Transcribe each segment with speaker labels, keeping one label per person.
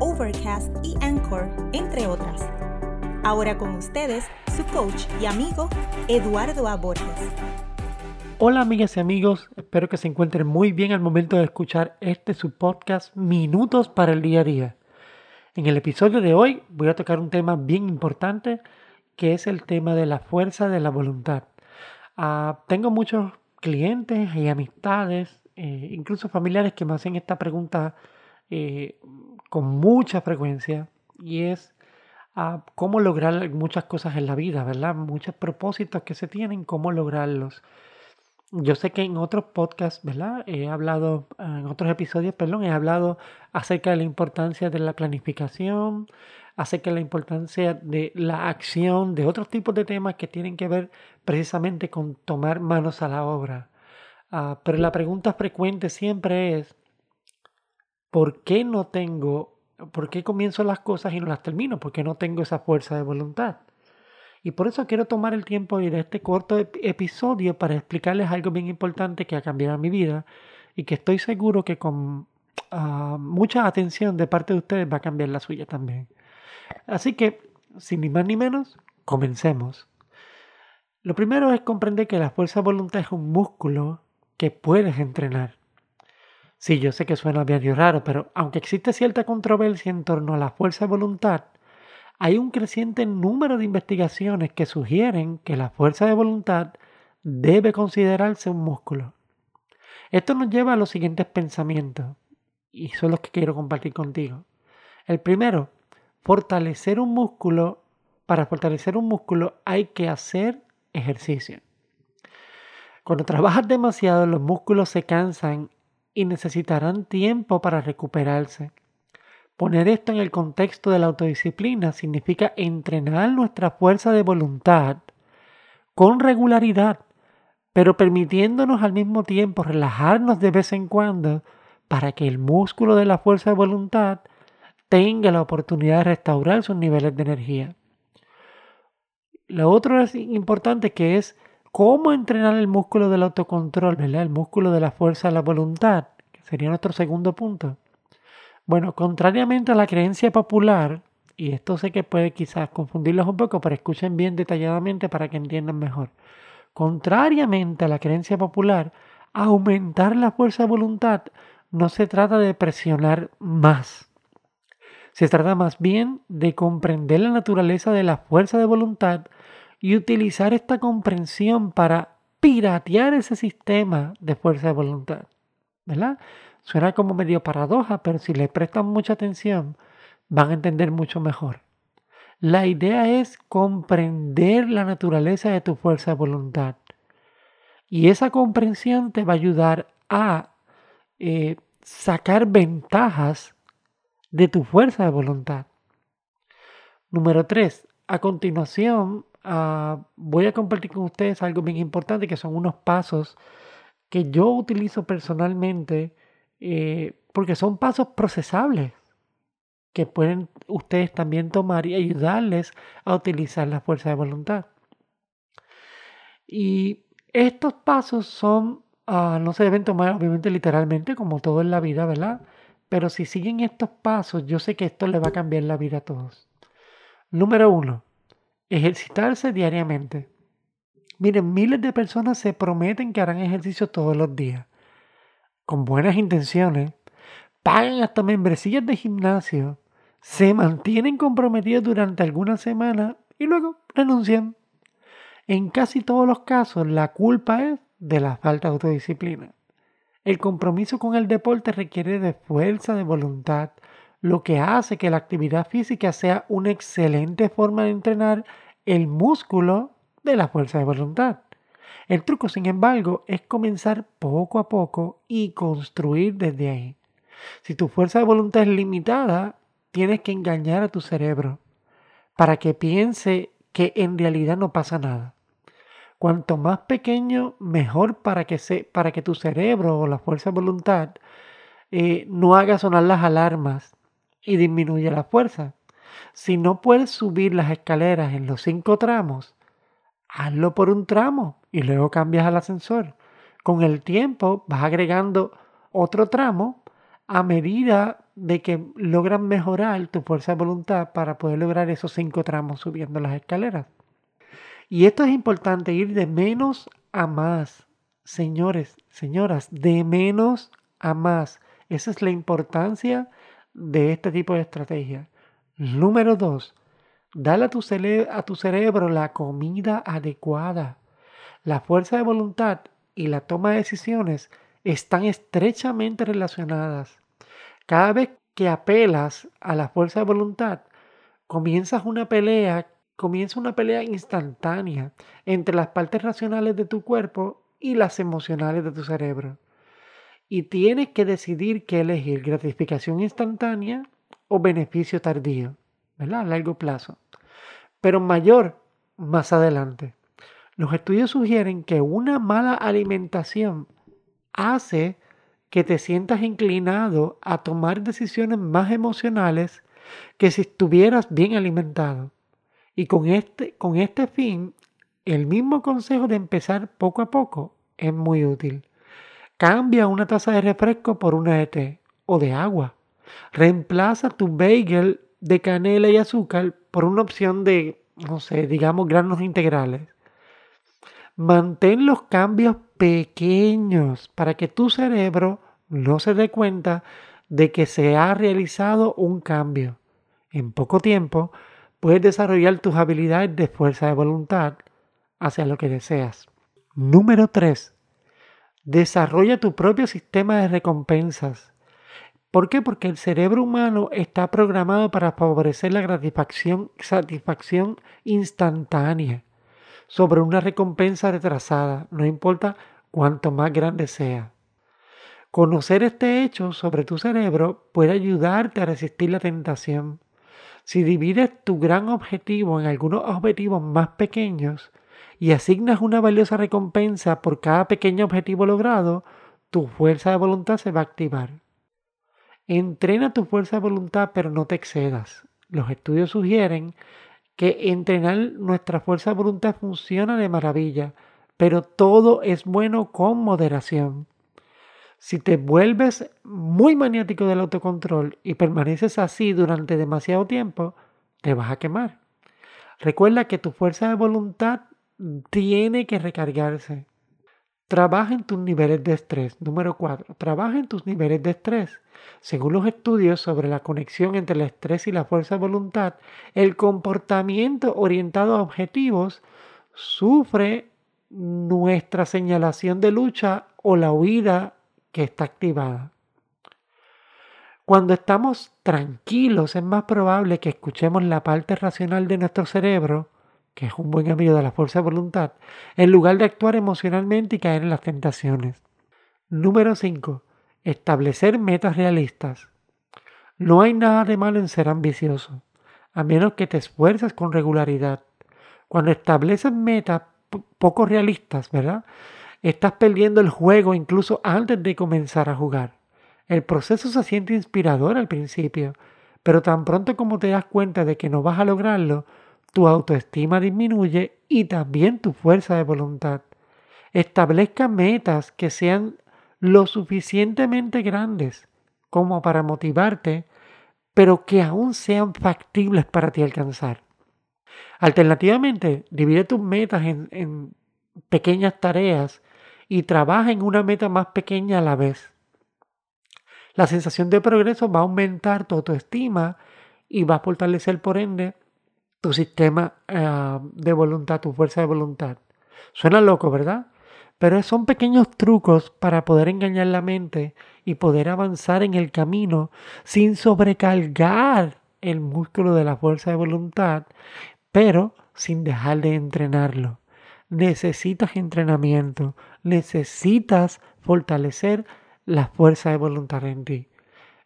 Speaker 1: Overcast y Anchor, entre otras. Ahora con ustedes, su coach y amigo, Eduardo A. Borges.
Speaker 2: Hola amigas y amigos, espero que se encuentren muy bien al momento de escuchar este su podcast Minutos para el Día a Día. En el episodio de hoy voy a tocar un tema bien importante que es el tema de la fuerza de la voluntad. Ah, tengo muchos clientes y amistades, eh, incluso familiares que me hacen esta pregunta eh, con mucha frecuencia y es a cómo lograr muchas cosas en la vida, ¿verdad? Muchos propósitos que se tienen, cómo lograrlos. Yo sé que en otros podcasts, ¿verdad? He hablado, en otros episodios, perdón, he hablado acerca de la importancia de la planificación, acerca de la importancia de la acción, de otros tipos de temas que tienen que ver precisamente con tomar manos a la obra. Ah, pero la pregunta frecuente siempre es, ¿por qué no tengo ¿Por qué comienzo las cosas y no las termino? Porque no tengo esa fuerza de voluntad. Y por eso quiero tomar el tiempo de este corto episodio para explicarles algo bien importante que ha cambiado mi vida y que estoy seguro que con ah, mucha atención de parte de ustedes va a cambiar la suya también. Así que, sin ni más ni menos, comencemos. Lo primero es comprender que la fuerza de voluntad es un músculo que puedes entrenar. Sí, yo sé que suena medio raro, pero aunque existe cierta controversia en torno a la fuerza de voluntad, hay un creciente número de investigaciones que sugieren que la fuerza de voluntad debe considerarse un músculo. Esto nos lleva a los siguientes pensamientos, y son los que quiero compartir contigo. El primero, fortalecer un músculo, para fortalecer un músculo hay que hacer ejercicio. Cuando trabajas demasiado, los músculos se cansan y necesitarán tiempo para recuperarse. Poner esto en el contexto de la autodisciplina significa entrenar nuestra fuerza de voluntad con regularidad, pero permitiéndonos al mismo tiempo relajarnos de vez en cuando para que el músculo de la fuerza de voluntad tenga la oportunidad de restaurar sus niveles de energía. Lo otro es importante que es cómo entrenar el músculo del autocontrol, ¿verdad? El músculo de la fuerza de la voluntad, que sería nuestro segundo punto. Bueno, contrariamente a la creencia popular, y esto sé que puede quizás confundirlos un poco, pero escuchen bien detalladamente para que entiendan mejor. Contrariamente a la creencia popular, aumentar la fuerza de voluntad no se trata de presionar más. Se trata más bien de comprender la naturaleza de la fuerza de voluntad y utilizar esta comprensión para piratear ese sistema de fuerza de voluntad. ¿Verdad? Suena como medio paradoja, pero si le prestan mucha atención, van a entender mucho mejor. La idea es comprender la naturaleza de tu fuerza de voluntad. Y esa comprensión te va a ayudar a eh, sacar ventajas de tu fuerza de voluntad. Número 3. A continuación, Ah, voy a compartir con ustedes algo bien importante que son unos pasos que yo utilizo personalmente eh, porque son pasos procesables que pueden ustedes también tomar y ayudarles a utilizar la fuerza de voluntad. Y estos pasos son, ah, no se deben tomar obviamente literalmente como todo en la vida, ¿verdad? Pero si siguen estos pasos, yo sé que esto le va a cambiar la vida a todos. Número uno, Ejercitarse diariamente. Miren, miles de personas se prometen que harán ejercicio todos los días, con buenas intenciones, pagan hasta membresías de gimnasio, se mantienen comprometidos durante algunas semanas y luego renuncian. En casi todos los casos, la culpa es de la falta de autodisciplina. El compromiso con el deporte requiere de fuerza de voluntad, lo que hace que la actividad física sea una excelente forma de entrenar el músculo de la fuerza de voluntad. El truco, sin embargo, es comenzar poco a poco y construir desde ahí. Si tu fuerza de voluntad es limitada, tienes que engañar a tu cerebro. para que piense que en realidad no pasa nada. Cuanto más pequeño, mejor para que, se, para que tu cerebro o la fuerza de voluntad eh, no haga sonar las alarmas y disminuya la fuerza. Si no puedes subir las escaleras en los cinco tramos, hazlo por un tramo y luego cambias al ascensor. Con el tiempo vas agregando otro tramo a medida de que logras mejorar tu fuerza de voluntad para poder lograr esos cinco tramos subiendo las escaleras. Y esto es importante, ir de menos a más. Señores, señoras, de menos a más. Esa es la importancia de este tipo de estrategia. Número dos, dale a tu, a tu cerebro la comida adecuada. La fuerza de voluntad y la toma de decisiones están estrechamente relacionadas. Cada vez que apelas a la fuerza de voluntad, comienzas una pelea comienza una pelea instantánea entre las partes racionales de tu cuerpo y las emocionales de tu cerebro. Y tienes que decidir qué elegir, gratificación instantánea o beneficio tardío, ¿verdad? A largo plazo. Pero mayor más adelante. Los estudios sugieren que una mala alimentación hace que te sientas inclinado a tomar decisiones más emocionales que si estuvieras bien alimentado. Y con este, con este fin, el mismo consejo de empezar poco a poco es muy útil. Cambia una taza de refresco por una de té o de agua. Reemplaza tu bagel de canela y azúcar por una opción de, no sé, digamos granos integrales. Mantén los cambios pequeños para que tu cerebro no se dé cuenta de que se ha realizado un cambio. En poco tiempo puedes desarrollar tus habilidades de fuerza de voluntad hacia lo que deseas. Número 3. Desarrolla tu propio sistema de recompensas. ¿Por qué? Porque el cerebro humano está programado para favorecer la gratificación, satisfacción instantánea sobre una recompensa retrasada, no importa cuánto más grande sea. Conocer este hecho sobre tu cerebro puede ayudarte a resistir la tentación si divides tu gran objetivo en algunos objetivos más pequeños y asignas una valiosa recompensa por cada pequeño objetivo logrado, tu fuerza de voluntad se va a activar. Entrena tu fuerza de voluntad pero no te excedas. Los estudios sugieren que entrenar nuestra fuerza de voluntad funciona de maravilla, pero todo es bueno con moderación. Si te vuelves muy maniático del autocontrol y permaneces así durante demasiado tiempo, te vas a quemar. Recuerda que tu fuerza de voluntad tiene que recargarse. Trabaja en tus niveles de estrés. Número 4. Trabaja en tus niveles de estrés. Según los estudios sobre la conexión entre el estrés y la fuerza de voluntad, el comportamiento orientado a objetivos sufre nuestra señalación de lucha o la huida que está activada. Cuando estamos tranquilos es más probable que escuchemos la parte racional de nuestro cerebro, que es un buen amigo de la fuerza de voluntad, en lugar de actuar emocionalmente y caer en las tentaciones. Número 5. Establecer metas realistas. No hay nada de malo en ser ambicioso, a menos que te esfuerces con regularidad. Cuando estableces metas poco realistas, ¿verdad? Estás perdiendo el juego incluso antes de comenzar a jugar. El proceso se siente inspirador al principio, pero tan pronto como te das cuenta de que no vas a lograrlo, tu autoestima disminuye y también tu fuerza de voluntad. Establezca metas que sean lo suficientemente grandes como para motivarte, pero que aún sean factibles para ti alcanzar. Alternativamente, divide tus metas en, en pequeñas tareas y trabaja en una meta más pequeña a la vez. La sensación de progreso va a aumentar tu autoestima y va a fortalecer por ende tu sistema eh, de voluntad, tu fuerza de voluntad. Suena loco, ¿verdad? Pero son pequeños trucos para poder engañar la mente y poder avanzar en el camino sin sobrecargar el músculo de la fuerza de voluntad, pero sin dejar de entrenarlo necesitas entrenamiento, necesitas fortalecer la fuerza de voluntad en ti.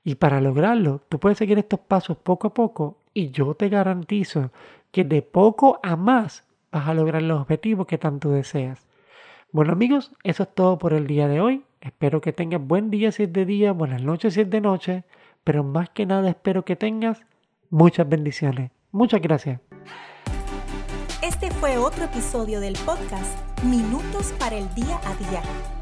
Speaker 2: Y para lograrlo, tú puedes seguir estos pasos poco a poco y yo te garantizo que de poco a más vas a lograr los objetivos que tanto deseas. Bueno amigos, eso es todo por el día de hoy. Espero que tengas buen día si es de día, buenas noches si es de noche, pero más que nada espero que tengas muchas bendiciones. Muchas gracias.
Speaker 1: Este fue otro episodio del podcast Minutos para el Día a Día.